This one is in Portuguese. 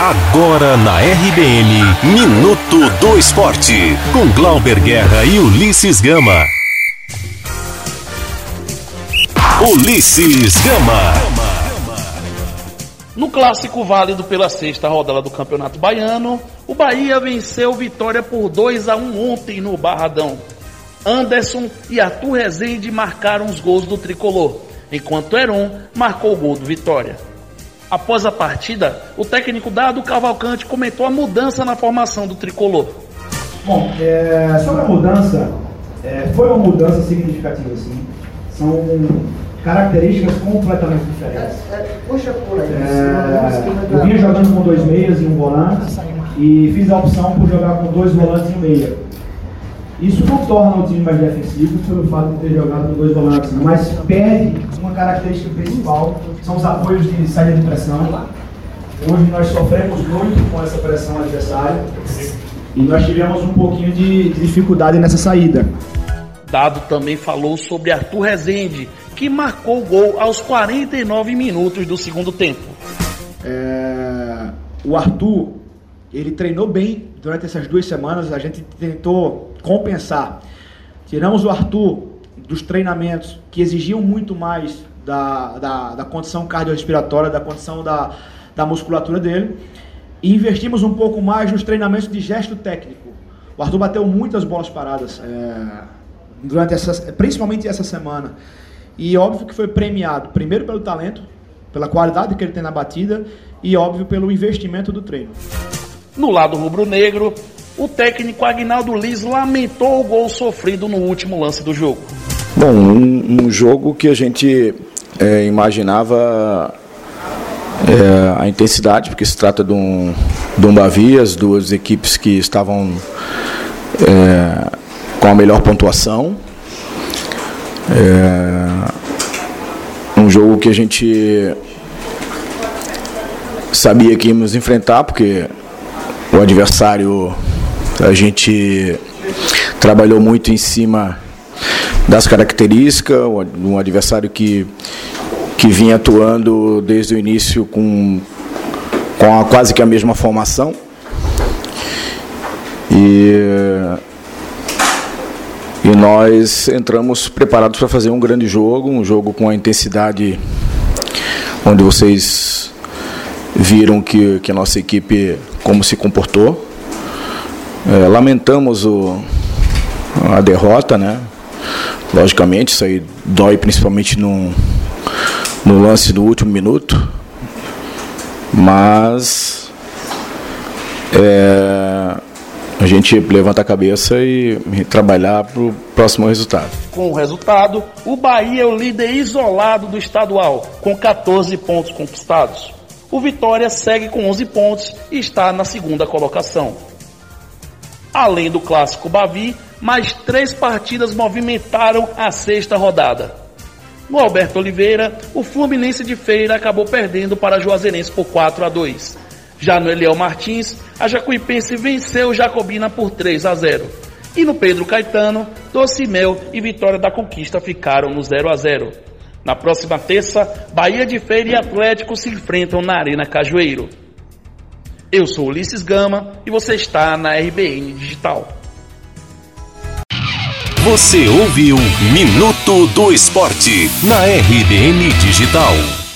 Agora na RBN, Minuto do Esporte, com Glauber Guerra e Ulisses Gama. Ulisses Gama. No clássico válido pela sexta rodada do Campeonato Baiano, o Bahia venceu Vitória por 2 a 1 ontem no Barradão. Anderson e Arthur Rezende marcaram os gols do tricolor, enquanto Heron marcou o gol do Vitória. Após a partida, o técnico Dado Cavalcante comentou a mudança na formação do tricolor. Bom, é, sobre a mudança, é, foi uma mudança significativa, sim. São características completamente diferentes. Puxa por aí. É, eu vinha jogando com dois meias e um volante e fiz a opção por jogar com dois volantes e um meia. Isso não torna o time mais defensivo pelo fato de ter jogado com dois volantes, mas perde uma característica principal, são os apoios de saída de pressão. Hoje nós sofremos muito com essa pressão adversária e nós tivemos um pouquinho de dificuldade nessa saída. Dado também falou sobre Arthur Rezende, que marcou o gol aos 49 minutos do segundo tempo. É, o Arthur, ele treinou bem durante essas duas semanas, a gente tentou compensar. Tiramos o Arthur dos treinamentos que exigiam muito mais da, da, da condição cardiorrespiratória, da condição da, da musculatura dele, e investimos um pouco mais nos treinamentos de gesto técnico. O Arthur bateu muitas bolas paradas, é, durante essa, principalmente essa semana. E óbvio que foi premiado, primeiro pelo talento, pela qualidade que ele tem na batida, e óbvio pelo investimento do treino. No lado rubro-negro, o técnico Agnaldo Liz lamentou o gol sofrido no último lance do jogo. Bom, um, um jogo que a gente é, imaginava é, a intensidade, porque se trata de um, de um Bavi, as duas equipes que estavam é, com a melhor pontuação. É, um jogo que a gente sabia que íamos enfrentar, porque o adversário a gente trabalhou muito em cima das características, um adversário que, que vinha atuando desde o início com, com a, quase que a mesma formação. E, e nós entramos preparados para fazer um grande jogo, um jogo com a intensidade onde vocês viram que, que a nossa equipe como se comportou. É, lamentamos o, a derrota, né? Logicamente, isso aí dói principalmente no, no lance do último minuto. Mas é, a gente levanta a cabeça e, trabalhar para o próximo resultado. Com o resultado, o Bahia é o líder isolado do estadual, com 14 pontos conquistados. O Vitória segue com 11 pontos e está na segunda colocação. Além do clássico Bavi, mais três partidas movimentaram a sexta rodada. No Alberto Oliveira, o Fluminense de Feira acabou perdendo para Juazeirense por 4 a 2. Já no Eliel Martins, a Jacuipense venceu Jacobina por 3 a 0. E no Pedro Caetano, Docimel e Vitória da Conquista ficaram no 0 a 0. Na próxima terça, Bahia de Feira e Atlético se enfrentam na Arena Cajueiro. Eu sou Ulisses Gama e você está na RBN Digital. Você ouviu Minuto do Esporte na RBN Digital.